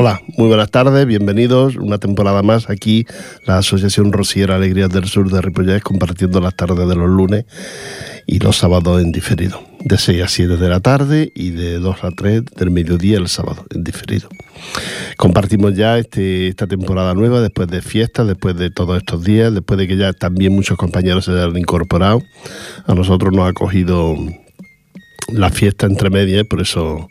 Hola, muy buenas tardes, bienvenidos una temporada más aquí, la Asociación Rosiera Alegrías del Sur de Ripollet, compartiendo las tardes de los lunes y los sábados en diferido, de 6 a 7 de la tarde y de 2 a 3 del mediodía el sábado en diferido. Compartimos ya este, esta temporada nueva después de fiestas, después de todos estos días, después de que ya también muchos compañeros se hayan incorporado. A nosotros nos ha cogido la fiesta entre medias, por eso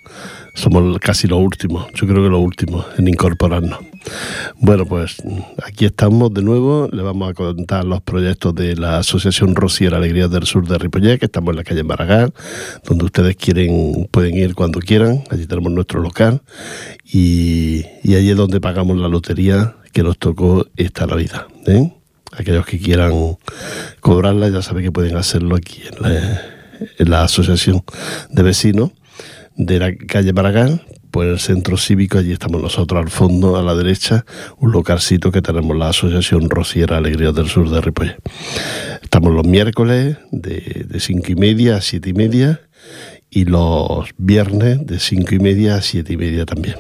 somos casi los últimos, yo creo que los últimos en incorporarnos. Bueno, pues aquí estamos de nuevo, le vamos a contar los proyectos de la Asociación Rosiera Alegrías del Sur de Ripollet, que estamos en la calle Maragall, donde ustedes quieren, pueden ir cuando quieran, allí tenemos nuestro local y, y allí es donde pagamos la lotería que nos tocó esta Navidad. ¿eh? Aquellos que quieran cobrarla ya saben que pueden hacerlo aquí en la Asociación de Vecinos de la calle Maragall, pues el centro cívico, allí estamos nosotros al fondo, a la derecha, un localcito que tenemos la Asociación Rosiera Alegría del Sur de Ripollet. Estamos los miércoles de, de cinco y media a siete y media y los viernes de cinco y media a siete y media también.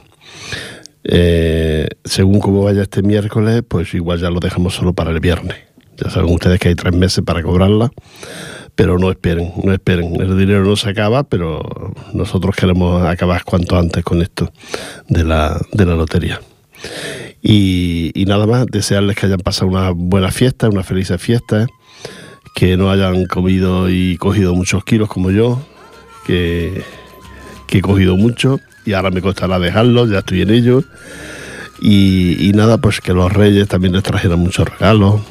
Eh, según cómo vaya este miércoles, pues igual ya lo dejamos solo para el viernes. Ya saben ustedes que hay tres meses para cobrarla pero no esperen, no esperen. El dinero no se acaba, pero nosotros queremos acabar cuanto antes con esto de la, de la lotería. Y, nada más, desearles que hayan pasado una buena fiesta, una feliz fiesta, que no hayan comido y cogido muchos kilos como yo, que, que he cogido mucho y ahora me costará dejarlos, ya estoy en ello. Y, y nada, pues que los reyes también les trajeran muchos regalos,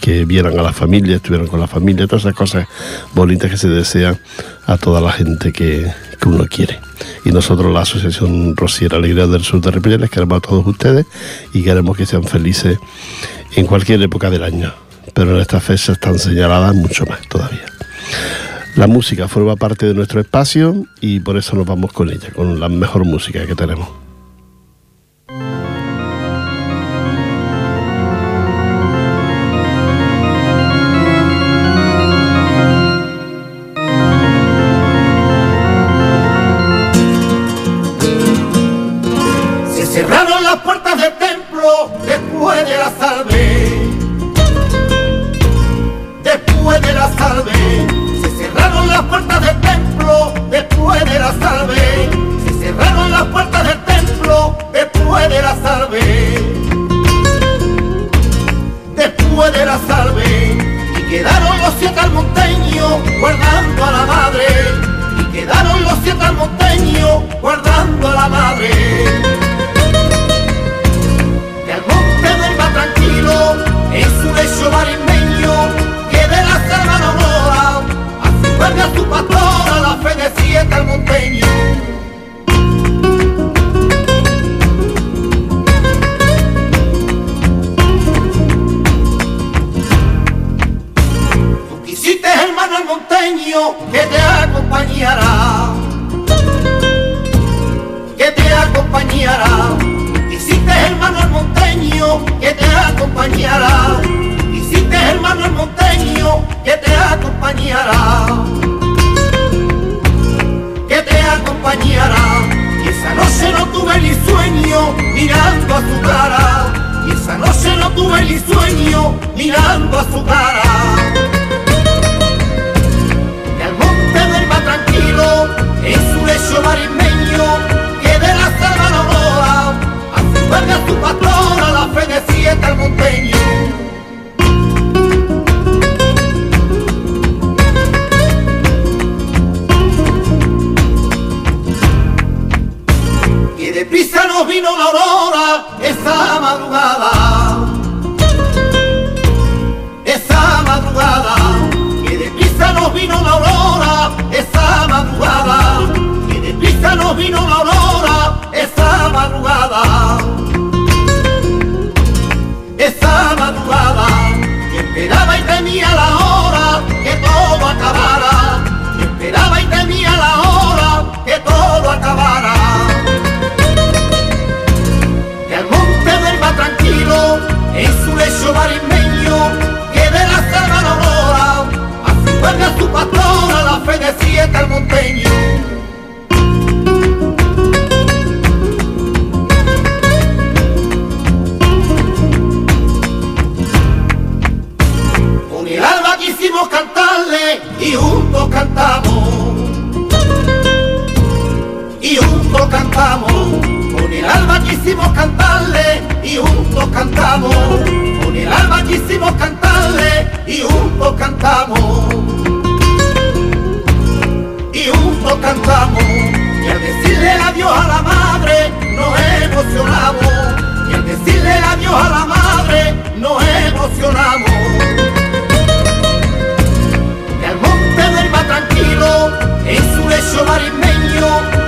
que vieran a la familia, estuvieran con la familia, todas esas cosas bonitas que se desean a toda la gente que, que uno quiere. Y nosotros, la Asociación Rosiera Alegría del Sur de Ripollet, queremos a todos ustedes y queremos que sean felices en cualquier época del año. Pero en estas fechas están señaladas mucho más todavía. La música forma parte de nuestro espacio y por eso nos vamos con ella, con la mejor música que tenemos. cantamos, con el alma quisimos cantarle y juntos cantamos, con el alma quisimos cantarle y juntos cantamos. Y juntos cantamos, y al decirle adiós a la madre nos emocionamos, y al decirle adiós a la madre nos emocionamos. Y al monte duerma tranquilo en su lecho marismeño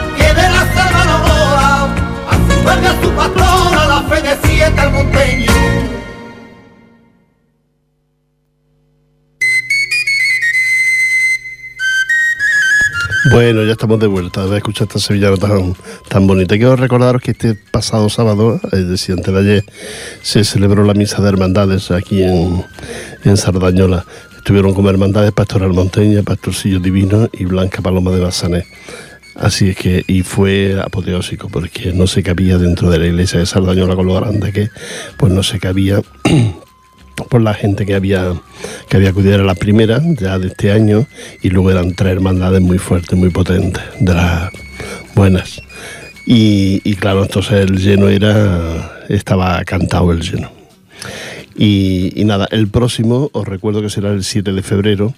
vuelve a su pastora la fe de siete al monteño. Bueno, ya estamos de vuelta de escuchar esta sevillana tan, tan bonita. Quiero recordaros que este pasado sábado, es decir, antes de ayer, se celebró la misa de hermandades aquí en, en Sardañola. Estuvieron como hermandades Pastoral Monteña, Pastorcillo Divino y Blanca Paloma de Basané. Así es que, y fue apoteósico porque no se cabía dentro de la iglesia de Sardañola con lo grande que, pues no se cabía por la gente que había que había acudido a la primera ya de este año y luego eran tres hermandades muy fuertes, muy potentes, de las buenas. Y, y claro, entonces el lleno era, estaba cantado el lleno. Y, y, nada, el próximo os recuerdo que será el 7 de febrero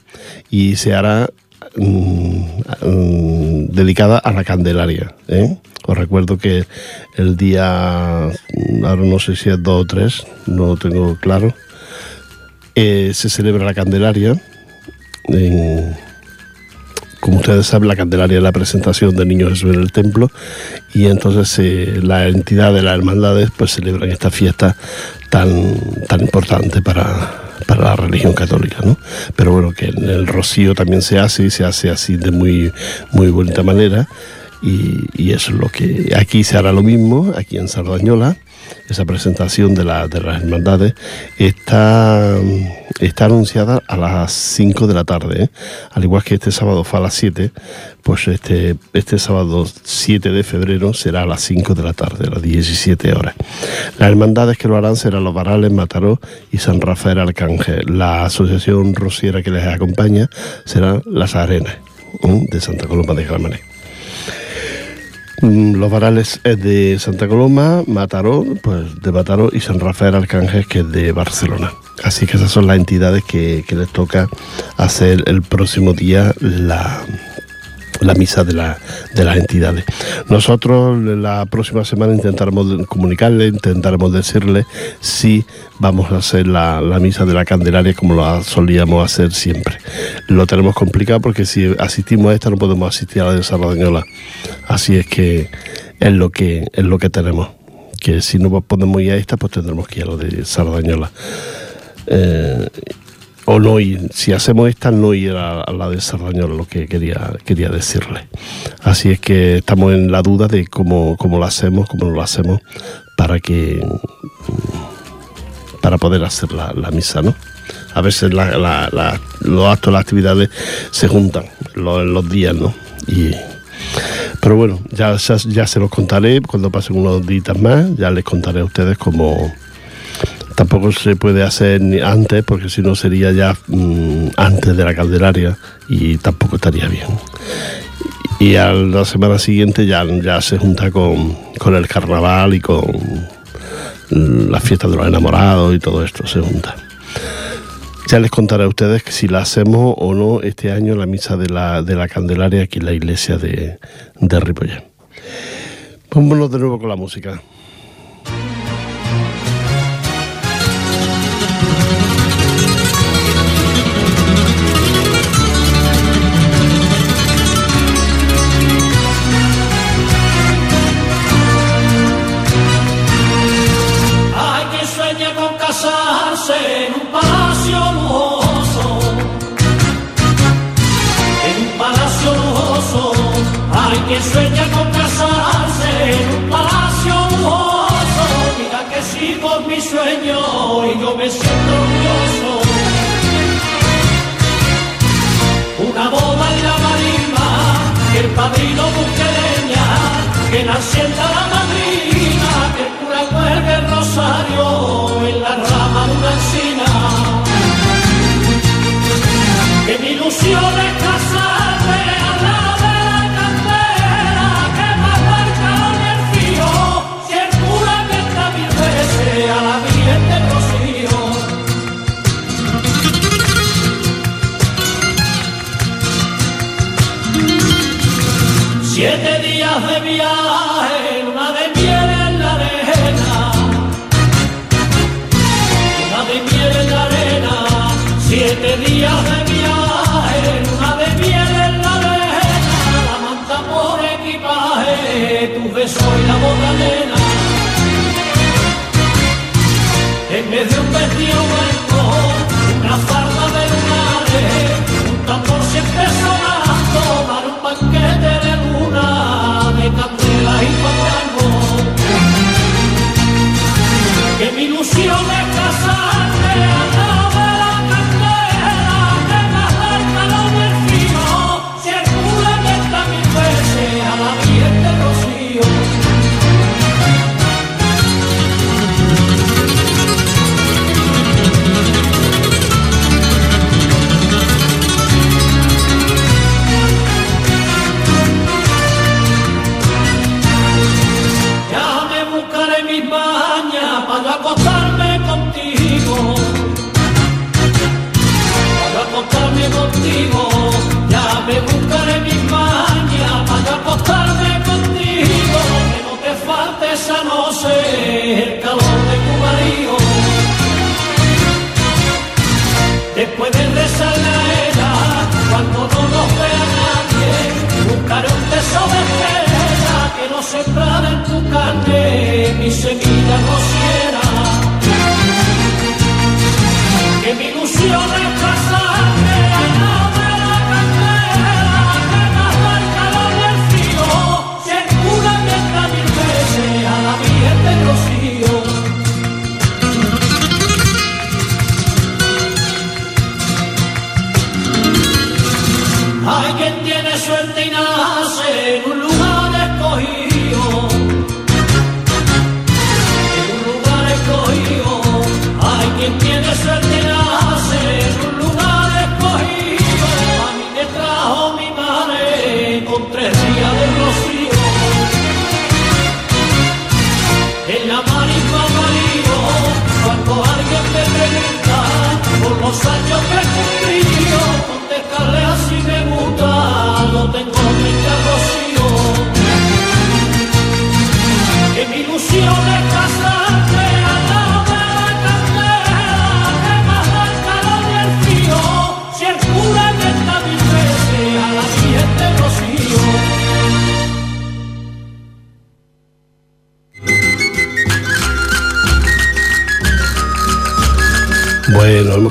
y se hará mmm, mmm, dedicada a la Candelaria. ¿eh? Os recuerdo que el día, ahora no sé si es 2 o 3, no lo tengo claro, eh, se celebra la Candelaria. En, como ustedes saben, la Candelaria es la presentación del Niño Jesús en el templo y entonces eh, la entidad de las hermandades pues celebran esta fiesta tan, tan importante para, para la religión católica, ¿no? Pero bueno, que el rocío también se hace y se hace así de muy, muy bonita manera y, y eso es lo que aquí se hará lo mismo, aquí en Sardañola esa presentación de, la, de las hermandades está, está anunciada a las 5 de la tarde. ¿eh? Al igual que este sábado fue a las 7, pues este, este sábado 7 de febrero será a las 5 de la tarde, a las 17 horas. Las hermandades que lo harán serán los Varales, Mataró y San Rafael Arcángel. La asociación rociera que les acompaña será Las Arenas ¿eh? de Santa Coloma de Gramané. Los Varales es de Santa Coloma, Mataró, pues de Mataró y San Rafael Arcángel, que es de Barcelona. Así que esas son las entidades que, les toca hacer el próximo día la, la misa de, la, las entidades. Nosotros la próxima semana intentaremos comunicarle, intentaremos decirle si vamos a hacer la, la, misa de la Candelaria como lo solíamos hacer siempre. Lo tenemos complicado porque si asistimos a esta no podemos asistir a la de Sardañola. Así es que es lo que, es lo que tenemos. Que si no podemos ir a esta, pues tendremos que ir a lo de Sardañola. Eh, o no ir, si hacemos esta, no ir a, a la de Sardañola, lo que quería, quería decirle. Así es que estamos en la duda de cómo, cómo lo hacemos, cómo lo hacemos, para que para poder hacer la, la misa, ¿no? A veces la, la, los actos, las actividades se juntan los, los días, ¿no? Y, pero bueno, ya, ya, ya, se los contaré cuando pasen unos días más, ya les contaré a ustedes cómo tampoco se puede hacer antes porque si no sería ya mmm, antes de la Candelaria y tampoco estaría bien. Y a la semana siguiente ya, ya se junta con, con el carnaval y con la fiesta de los enamorados y todo esto se junta. Ya les contaré a ustedes que si la hacemos o no este año la misa de la, de la Candelaria aquí en la iglesia de, de Ripollet. De nuevo con la música sueña con casarse en un palacio lujoso, mira que sigo mi sueño y yo me siento orgulloso. Una boda en la marima, que el padrino busque que nacienda la madrina, que el cura cuelgue el rosario en la rama de una encina. Que mi ilusión es casarme beso en la boca de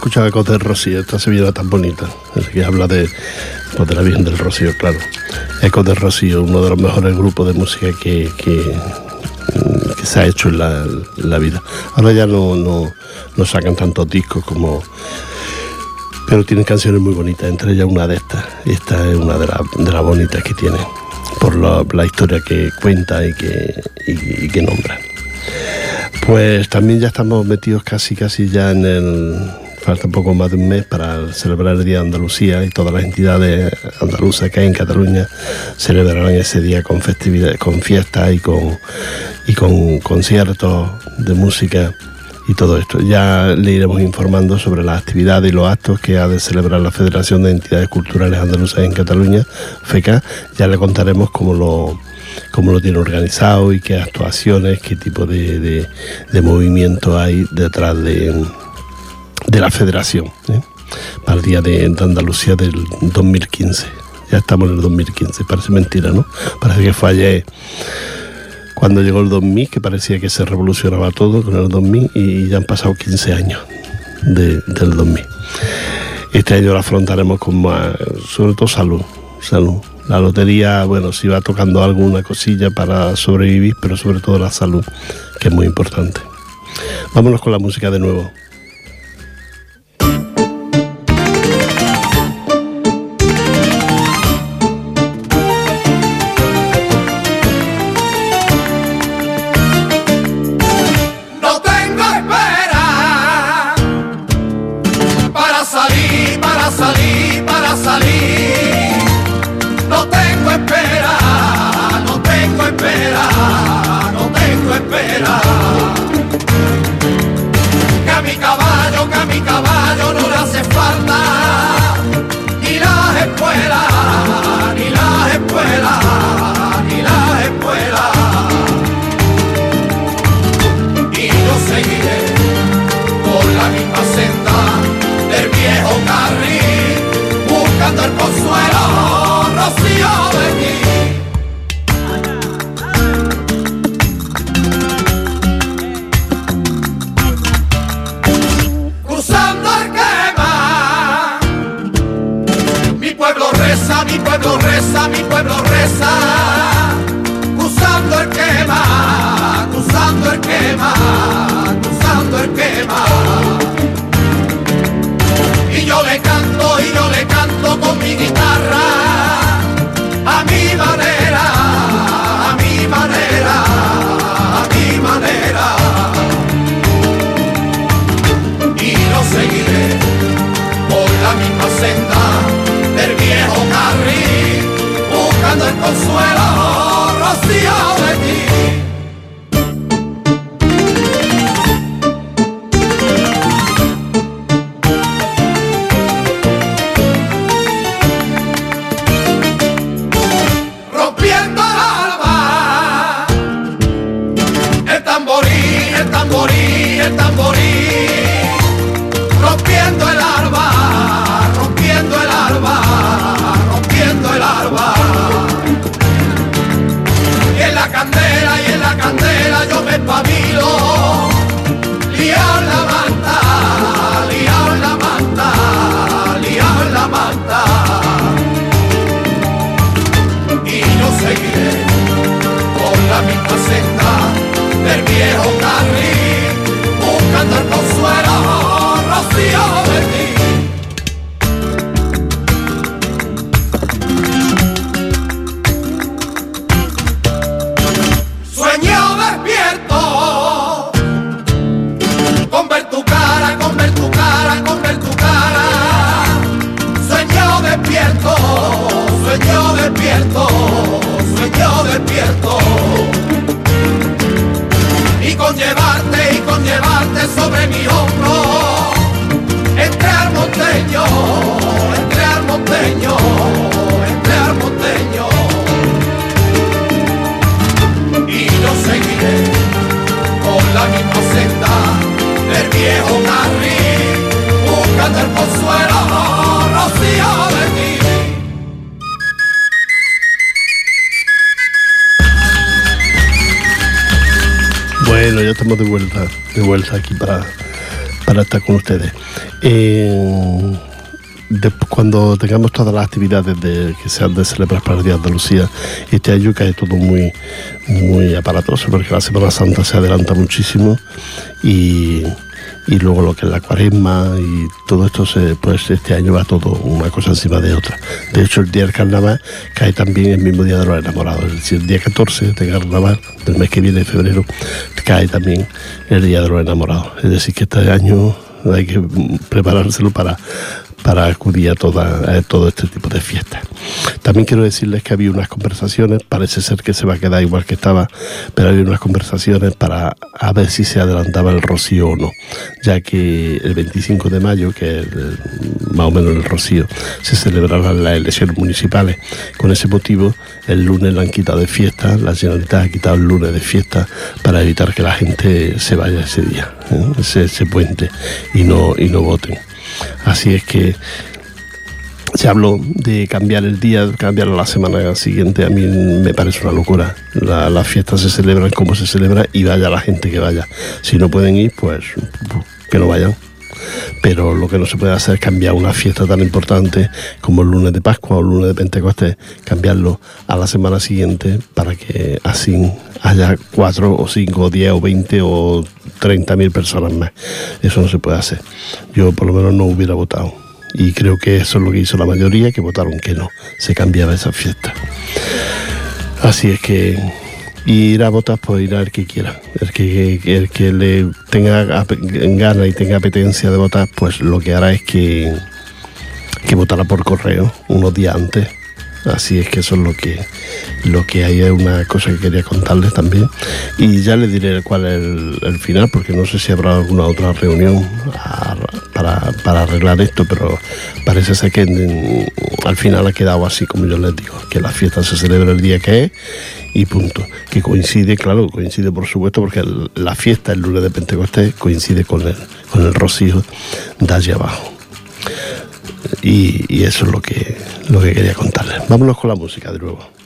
Escuchado Ecos del Rocío, esta sevillana tan bonita, que habla de, pues, de la Virgen del Rocío, claro. Ecos del Rocío, uno de los mejores grupos de música que, que, se ha hecho en la, la vida. Ahora ya no, no, no sacan tantos discos como... Pero tienen canciones muy bonitas, entre ellas una de estas. Esta es una de, las bonitas que tiene, por la, historia que cuenta y que, y que nombra. Pues también ya estamos metidos casi, casi ya en el... Falta un poco más de un mes para celebrar el Día de Andalucía y todas las entidades andaluzas que hay en Cataluña celebrarán ese día con festividad, con fiestas y con, y con conciertos de música y todo esto. Ya le iremos informando sobre las actividades y los actos que ha de celebrar la Federación de Entidades Culturales Andaluzas en Cataluña, FECA. Ya le contaremos cómo lo, cómo lo tiene organizado y qué actuaciones, qué tipo de- de movimiento hay detrás de, de la federación ¿eh? para el Día de, Andalucía del 2015. Ya estamos en el 2015, parece mentira, ¿no? Parece que fue ayer cuando llegó el 2000, que parecía que se revolucionaba todo con el 2000 y ya han pasado 15 años de- del 2000. Este año lo afrontaremos con más, sobre todo salud, salud. La lotería, bueno, sí va tocando alguna cosilla para sobrevivir, pero sobre todo la salud, que es muy importante. Vámonos con la música de nuevo. Bueno, ya estamos de vuelta, de vuelta aquí para, para estar con ustedes. Eh, cuando tengamos todas las actividades de, que se han de celebrar para el Día de Andalucía, este año cae todo muy, muy aparatoso porque la Semana Santa se adelanta muchísimo y, y luego lo que es la cuaresma y todo esto, se, pues este año va todo una cosa encima de otra. De hecho, el día del carnaval cae también el mismo día de los enamorados, es decir, el día 14 de carnaval del mes que viene, de febrero, cae también el día de los enamorados. Es decir, que este año hay que preparárselo para, para acudir a, toda, todo este tipo de fiestas. También quiero decirles que había unas conversaciones, parece ser que se va a quedar igual que estaba, pero había unas conversaciones para a ver si se adelantaba el rocío o no, ya que el 25 de mayo, que es más o menos el rocío, se celebrarán las elecciones municipales. Con ese motivo, el lunes la han quitado de fiesta, la Generalitat ha quitado el lunes de fiesta para evitar que la gente se vaya ese día, ¿eh? ese, ese puente, y no, y no voten. Así es que se habló de cambiar el día, cambiarlo la semana siguiente. A mí me parece una locura. La- las fiestas se celebran como se celebra y vaya la gente que vaya. Si no pueden ir, pues que no vayan. Pero lo que no se puede hacer es cambiar una fiesta tan importante como el lunes de Pascua o el lunes de Pentecostés, cambiarlo a la semana siguiente para que así haya cuatro o cinco o diez o veinte o treinta mil personas más. Eso no se puede hacer. Yo por lo menos no hubiera votado. Y creo que eso es lo que hizo la mayoría, que votaron que no, se cambiaba esa fiesta. Así es que ir a votar, pues ir al que quiera. El que, el que le tenga ganas y tenga apetencia de votar, pues lo que hará es que, que votará por correo unos días antes. Así es que eso es lo que, lo que hay, es una cosa que quería contarles también. Y ya les diré cuál es el, final, porque no sé si habrá alguna otra reunión para, para arreglar esto, pero parece ser que al final ha quedado así como yo les digo, que la fiesta se celebra el día que es y punto. Que coincide, claro, coincide por supuesto, porque la fiesta el lunes de Pentecostés coincide con el, con el rocío de allá abajo. Y, y eso es lo que, lo que quería contarles. Vámonos con la música de nuevo.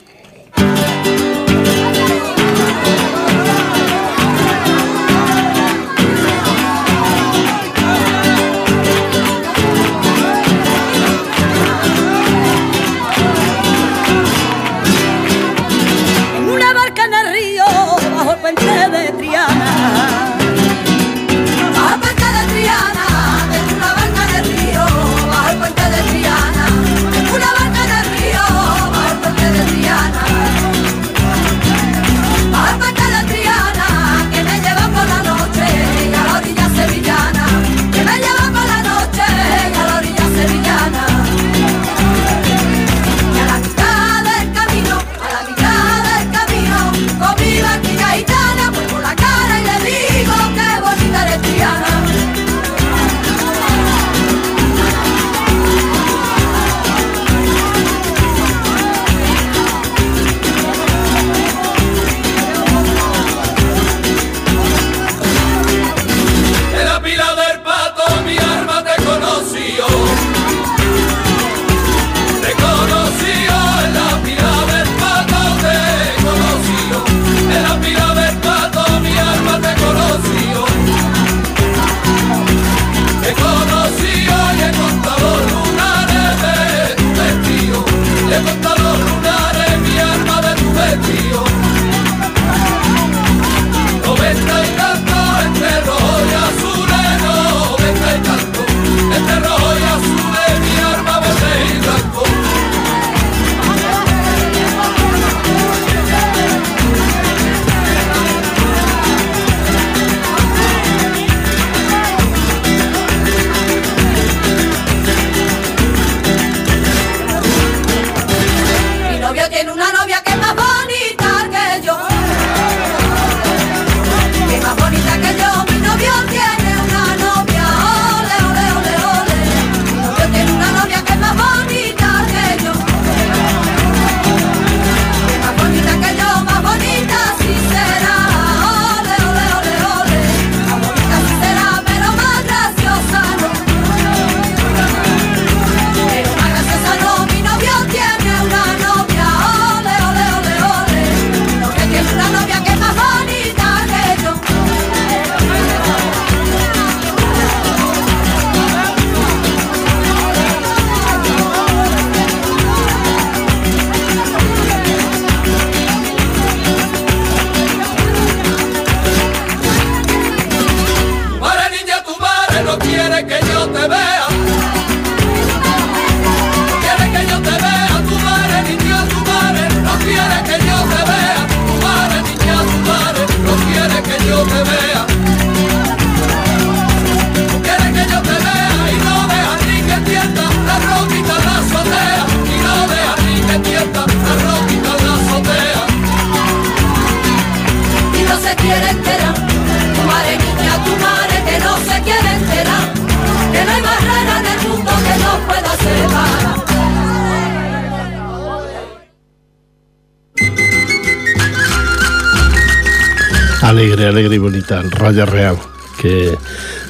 Alegre, y bonita, el Raya Real, que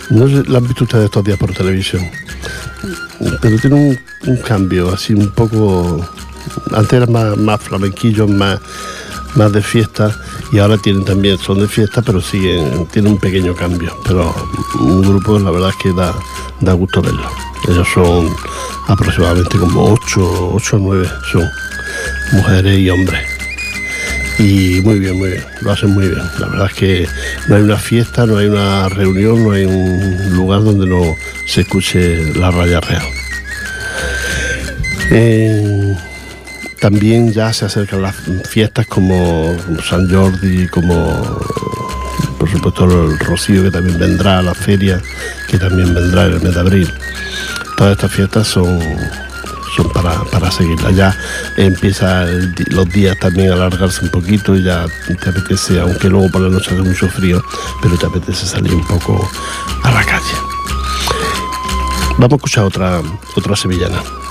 no sé, la han visto ustedes estos días por televisión, pero tiene un, cambio así un poco... Antes era más, más flamenquillo, más, más de fiesta y ahora tienen también, son de fiesta, pero siguen, tienen un pequeño cambio. Pero un grupo, la verdad es que da, da gusto verlo. Ellos son aproximadamente como 8, 8 o 9, son mujeres y hombres. Y muy bien, muy bien, lo hacen muy bien. La verdad es que no hay una fiesta, no hay una reunión, no hay un lugar donde no se escuche la raya real. Eh, también ya se acercan las fiestas como San Jordi, como por supuesto el Rocío que también vendrá, la feria que también vendrá en el mes de abril. Todas estas fiestas son, son para, para seguirlas. Ya empieza los días también a alargarse un poquito y ya te apetece, aunque luego por la noche hace mucho frío, pero te apetece salir un poco a la calle. Vamos a escuchar otra, otra sevillana.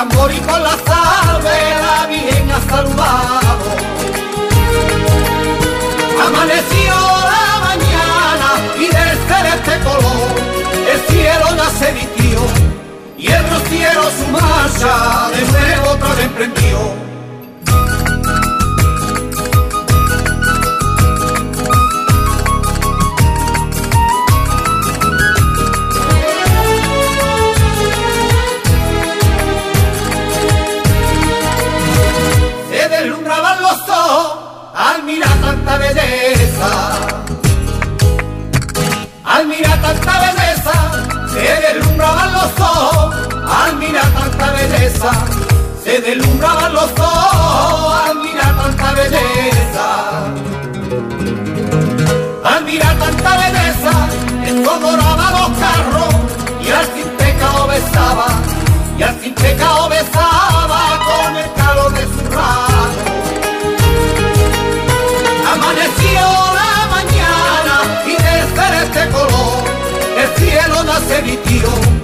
Tambor y con la salve la Virgen ha saludado. Amaneció la mañana y del celeste color el cielo ya se vistió y el rociero su marcha de nuevo otra vez. se los ojos al mirar tanta belleza. Al mirar tanta belleza, esto los carros y al sin pecado besaba, y al sin pecado besaba con el calor de su ramo. Amaneció la mañana y de este color, el cielo nace mi tío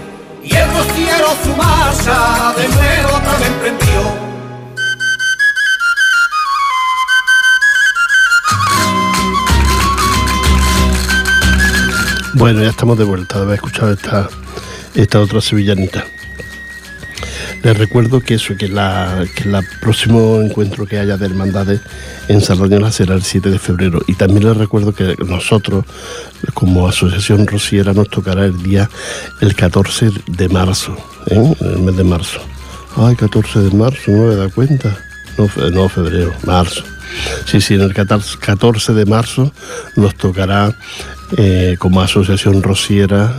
y el rociero su marcha de nuevo otra vez Bueno, ya estamos de vuelta de haber escuchado esta, esta otra sevillanita. Les recuerdo que eso, que el próximo encuentro que haya de hermandades en Sardañola será el 7 de febrero. Y también les recuerdo que nosotros, como Asociación Rociera, nos tocará el día el 14 de marzo, ¿eh? el mes de marzo. Ay, 14 de marzo, no me da cuenta. No, no febrero, marzo. Sí, sí, en el 14 de marzo nos tocará eh, como asociación rociera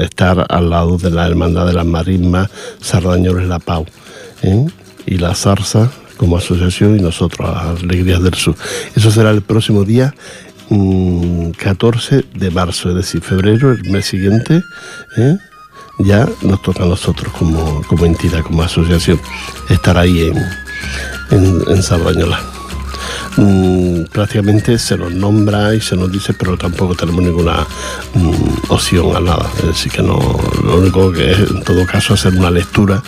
estar al lado de la Hermandad de las Marismas Sardañoles La Pau ¿eh? y la Zarza como asociación y nosotros Alegrías del Sur. Eso será el próximo día 14 mm, de marzo, es decir, febrero, el mes siguiente. ¿eh? ya nos toca a nosotros como, como entidad, como asociación, estar ahí en, en, en Sardañola. Mm, prácticamente se nos nombra y se nos dice, pero tampoco tenemos ninguna mm, opción a nada. Decir, que no, lo único que es en todo caso hacer una lectura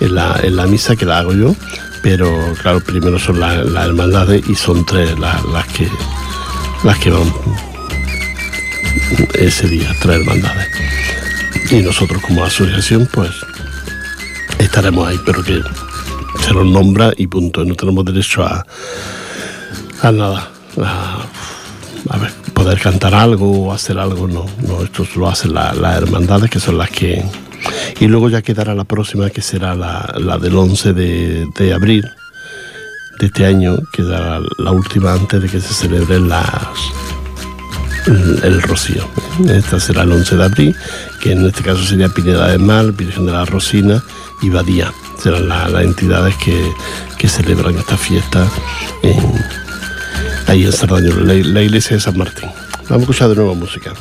en la, en la misa que la hago yo, pero claro, primero son las, hermandades y son tres las que las que van ese día, tres hermandades. Y nosotros como asociación, pues estaremos ahí, pero que se nos nombra y punto. No tenemos derecho a, a nada. A, ver, poder cantar algo o hacer algo, no, no esto lo hacen las hermandades que son las que... Y luego ya quedará la próxima que será la, la del 11 de, de, abril de este año, que será la última antes de que se celebren las, el, rocío. Esta será el 11 de abril, que en este caso sería Pineda de Mal, Virgen de la Rosina y Badía. Serán las entidades que, que celebran esta fiesta en, ahí en Sardaño, la, la iglesia de San Martín. Vamos a escuchar de nuevo música.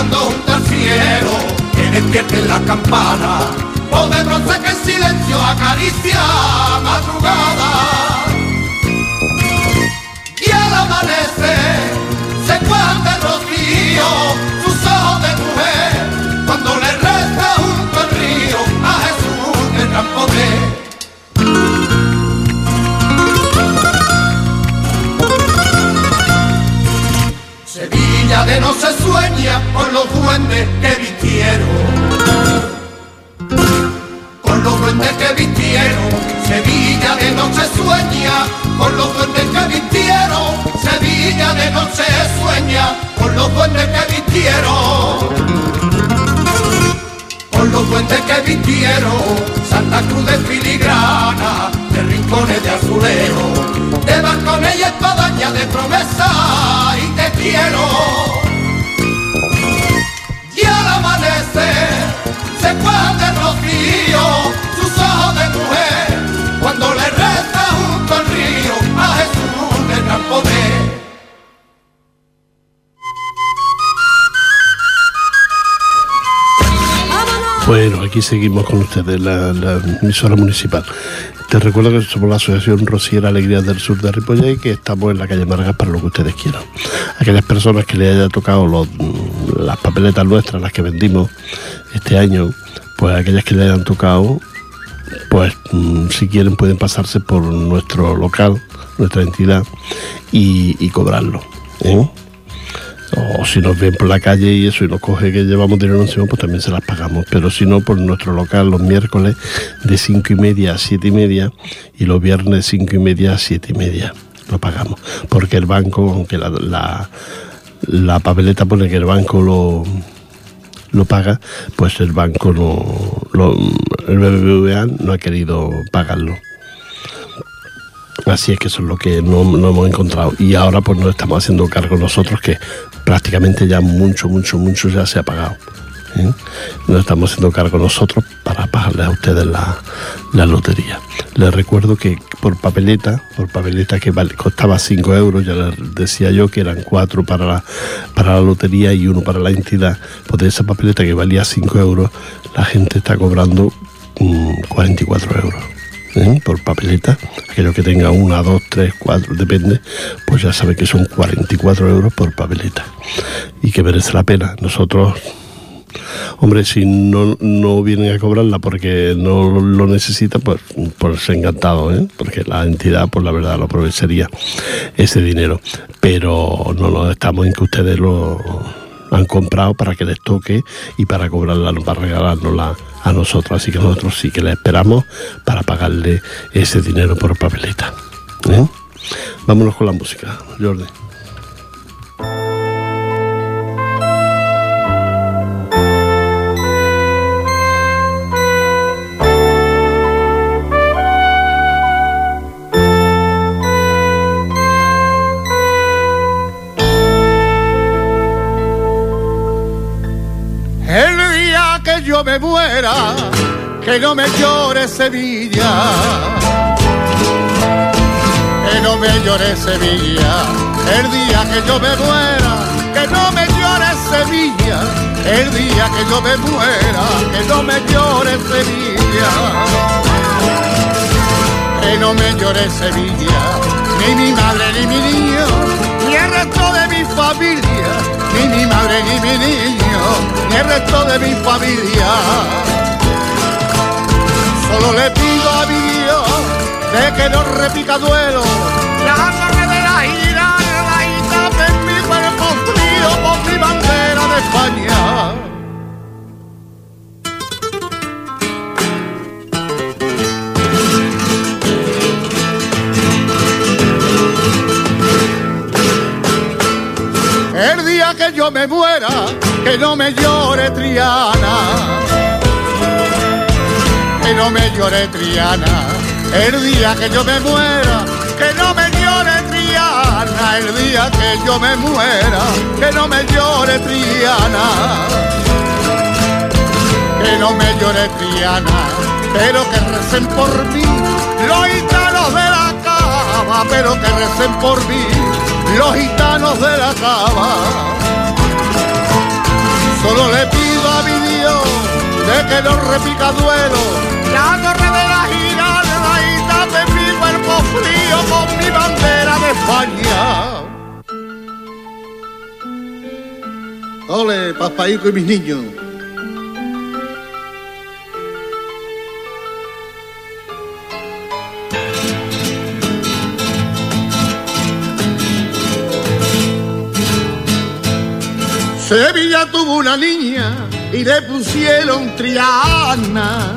Esperando junto al quiero que despierten la campana, o de bronce que en silencio acaricia madrugada. Se sueña con los duendes que vistieron. Con los duendes que vistieron, Sevilla de noche sueña, con los duendes que vistieron, Sevilla de noche sueña, con los duendes que vistieron. Con los duendes que vistieron, Santa Cruz de filigrana, de rincones de azulejo, de balcones y espadaña de promesa y te quiero. El rocío, sus ojos de mujer, cuando le resta junto al río a Jesús de gran poder. Bueno, aquí seguimos con ustedes, la emisora municipal. Te recuerdo que somos la Asociación Rociera Alegría del Sur de Ripollet y que estamos en la calle Margas para lo que ustedes quieran. Aquellas personas que les haya tocado las papeletas nuestras, las que vendimos este año, pues aquellas que le hayan tocado, pues mm, si quieren pueden pasarse por nuestro local, nuestra entidad y, cobrarlo. ¿eh? O si nos ven por la calle y eso y nos coge que llevamos dinero encima, pues también se las pagamos. Pero si no, por nuestro local los miércoles de cinco y media a siete y media y los viernes de cinco y media a siete y media lo pagamos. Porque el banco, aunque la, la, la papeleta pone que el banco lo, lo paga, pues el banco no, el BBVA no ha querido pagarlo. Así es que eso es lo que no, no, hemos encontrado. Y ahora pues nos estamos haciendo cargo nosotros que prácticamente ya mucho, mucho, mucho ya se ha pagado. ¿eh? Nos estamos haciendo cargo nosotros para pagarles a ustedes la, la lotería. Les recuerdo que por papeleta, por papeleta que costaba 5 euros, ya les decía yo que eran 4 para la, para la lotería y uno para la entidad, pues de esa papeleta que valía 5 euros, la gente está cobrando mmm, 44 euros. ¿Eh? por papeleta, aquello que tenga una, dos, tres, cuatro, depende, pues ya sabe que son 44 euros por papeleta y que merece la pena. Nosotros, hombre, si no, no vienen a cobrarla porque no lo necesita, pues, pues encantado, ¿eh? porque la entidad, pues la verdad, lo aprovecharía ese dinero. Pero no nos estamos en que ustedes lo han comprado para que les toque y para cobrarla, para regalárnosla a nosotros. Así que nosotros sí que le esperamos para pagarle ese dinero por papeleta. ¿eh? Vámonos con la música, Jordi. Que no me llore Sevilla, que no me llore Sevilla, el día que yo me muera, que no me llore Sevilla, el día que yo me muera, que no me llore Sevilla, que no me llore Sevilla, ni mi madre ni mi niño, resto de mi familia, ni mi madre ni mi niño, ni el resto de mi familia. Solo le pido a mi Dios de que no repita duelo, la de la ira, la y tape en mi cuerpo frío por mi bandera de España. Que yo me muera, que no me llore Triana. Que no me llore Triana. El día que yo me muera, que no me llore Triana. El día que yo me muera, que no me llore Triana. Que no me llore Triana, pero que recen por mí los gitanos de la cama, pero que recen por mí los gitanos de la cava. Solo le pido a mi Dios de que no repica duelo. La torre de la giralda y de mi cuerpo frío con mi bandera de España. Ole, papaico y mis niños. Sevilla tuvo una niña y le pusieron Triana.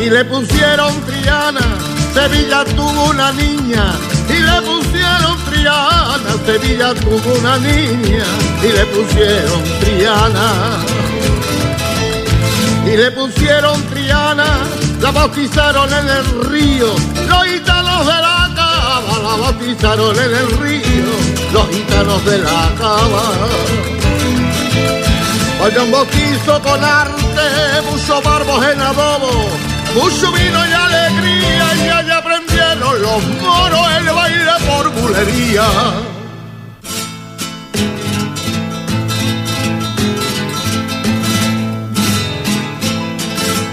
Y le pusieron Triana. Sevilla tuvo una niña y le pusieron Triana. Sevilla tuvo una niña y le pusieron Triana. Y le pusieron Triana, la bautizaron en el río. Los gitanos de la cava la bautizaron en el río. Los gitanos de la cava. Vaya un bautizo con arte, muchos barbos en adobo, mucho vino y alegría, y allá aprendieron los moros el baile por bulería.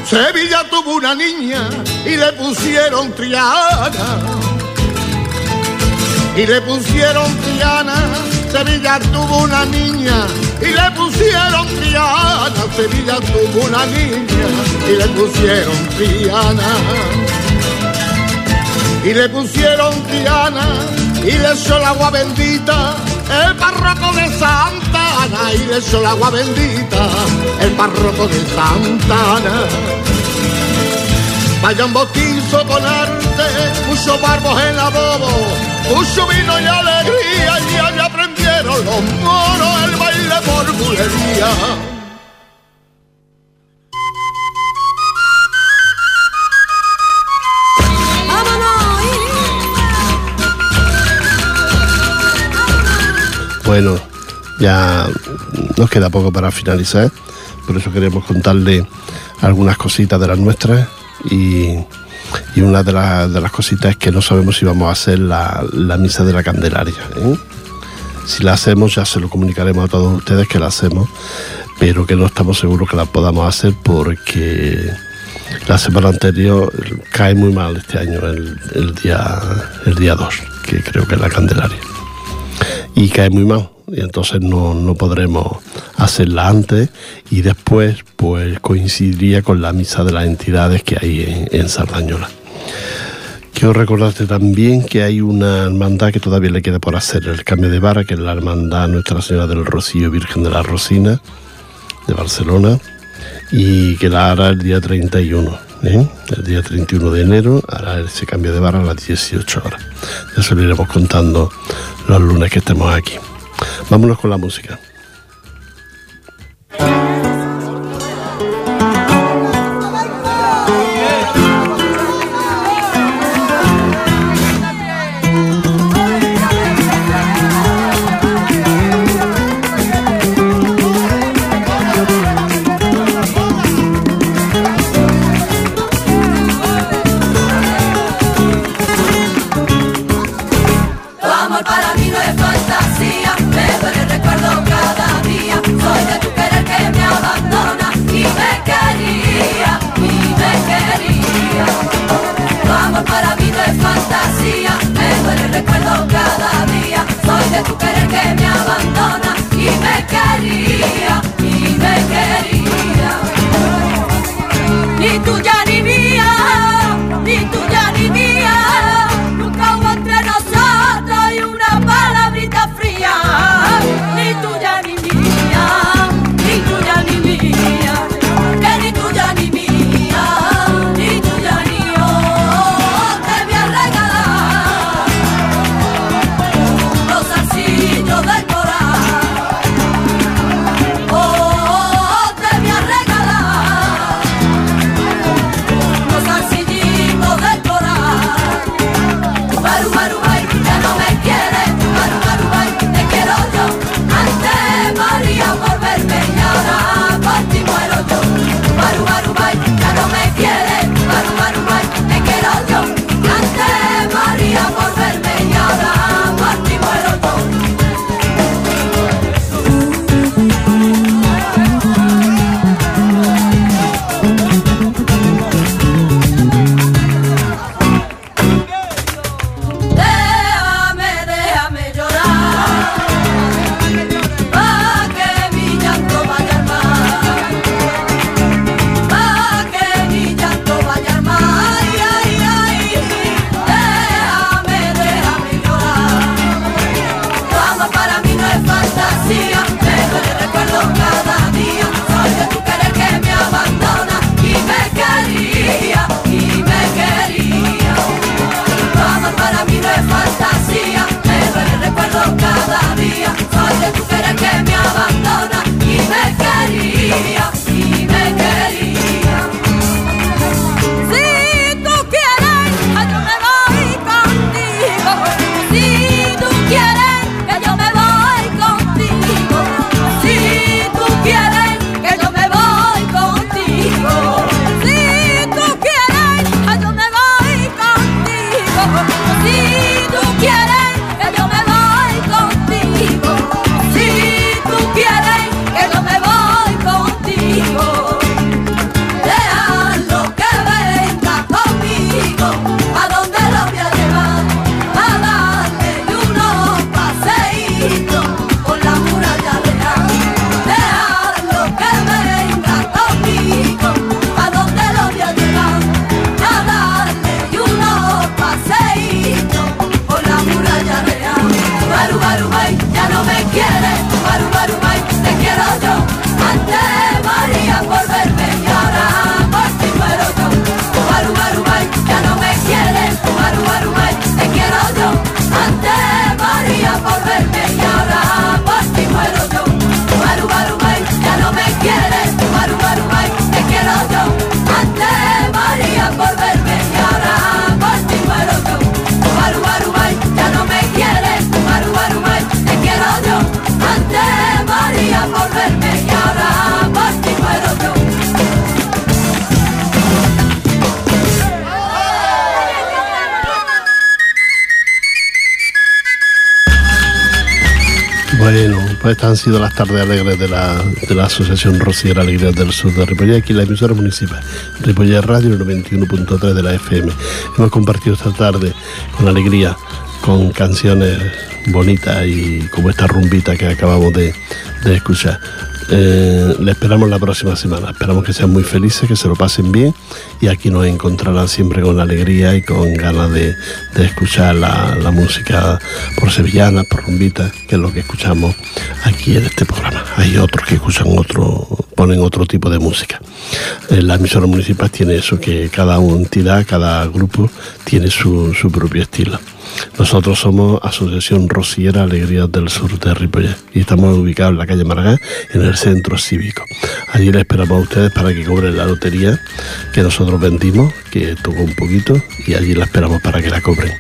Sevilla tuvo una niña y le pusieron Triana. Y le pusieron Triana, Sevilla tuvo una niña y le pusieron Triana, Sevilla tuvo una niña y le pusieron Triana. Y le pusieron Triana y le echó el agua bendita el párroco de Santa Ana y le echó el agua bendita el párroco de Santa Ana. Vaya un bautizo con arte, muchos barbos en la bobo, mucho vino y alegría, y allá aprendieron los moros el baile por bulería. Bueno, ya nos queda poco para finalizar, por eso queremos contarle algunas cositas de las nuestras y, una de, la- de las cositas es que no sabemos si vamos a hacer la, misa de la Candelaria. ¿eh? Si la hacemos ya se lo comunicaremos a todos ustedes que la hacemos, pero que no estamos seguros que la podamos hacer porque la semana anterior cae muy mal este año el, el día el día 2, que creo que es la Candelaria y cae muy mal y entonces no, no podremos hacerla antes y después pues coincidiría con la misa de las entidades que hay en, en Sardañola. Quiero recordarte también que hay una hermandad que todavía le queda por hacer el cambio de vara, que es la hermandad Nuestra Señora del Rocío Virgen de la Rosina de Barcelona y que la hará el día 31. ¿eh? El día 31 de enero hará ese cambio de vara a las 18 horas. Ya se lo iremos contando los lunes que estemos aquí. Vámonos con la música. de tu querer que me abandona y me quería, y me quería. Y tú ya pues estas han sido las tardes alegres de la, de la Asociación Rociera Alegría del Sur de Ripollet, aquí la emisora municipal, Ripollet Radio 91.3 de la FM. Hemos compartido esta tarde con alegría, con canciones bonitas y como esta rumbita que acabamos de escuchar. Eh, le esperamos la próxima semana. Esperamos que sean muy felices, que se lo pasen bien y aquí nos encontrarán siempre con alegría y con ganas de, escuchar la, música por sevillana, por rumbita, que es lo que escuchamos aquí en este programa. Hay otros que escuchan otro, ponen otro tipo de música. Eh, la emisora municipal tiene eso, que cada entidad, cada grupo tiene su, su propio estilo. Nosotros somos Asociación Rociera Alegrías del Sur de Ripollet y estamos ubicados en la calle Maragán, en el centro cívico. Allí les esperamos a ustedes para que cobren la lotería que nosotros vendimos, que tocó un poquito, y allí la esperamos para que la cobren.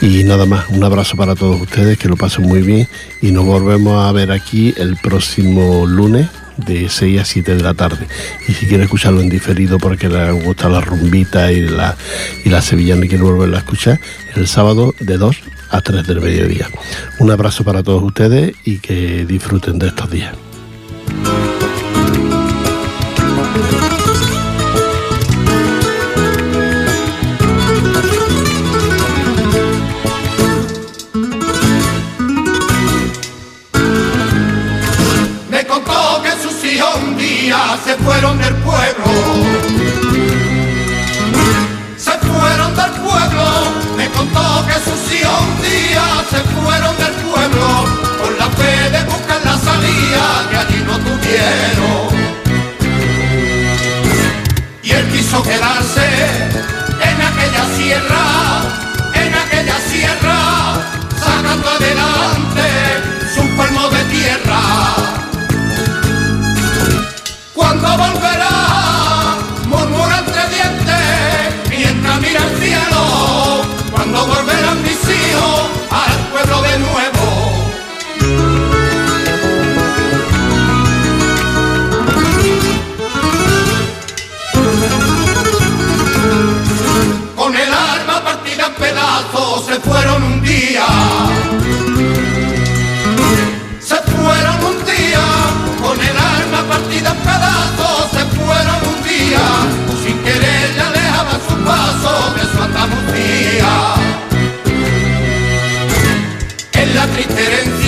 Y nada más, un abrazo para todos ustedes, que lo pasen muy bien y nos volvemos a ver aquí el próximo lunes de 6 a 7 de la tarde. Y si quiere escucharlo en diferido porque le gusta la rumbita y la, y la sevillana y quiere volverla a escuchar, el sábado de 2 a 3 del mediodía. Un abrazo para todos ustedes y que disfruten de estos días. Se fueron del pueblo. Se fueron del pueblo, me contó que sus hijos un día se fueron del pueblo con la fe de buscar la salida que allí no tuvieron. Y él quiso quedarse en aquella sierra, en aquella sierra, sacando adelante día. Se fueron un día con el arma partida en pedazos sin querer alejaba su paso de su Andalucía. En la triste herencia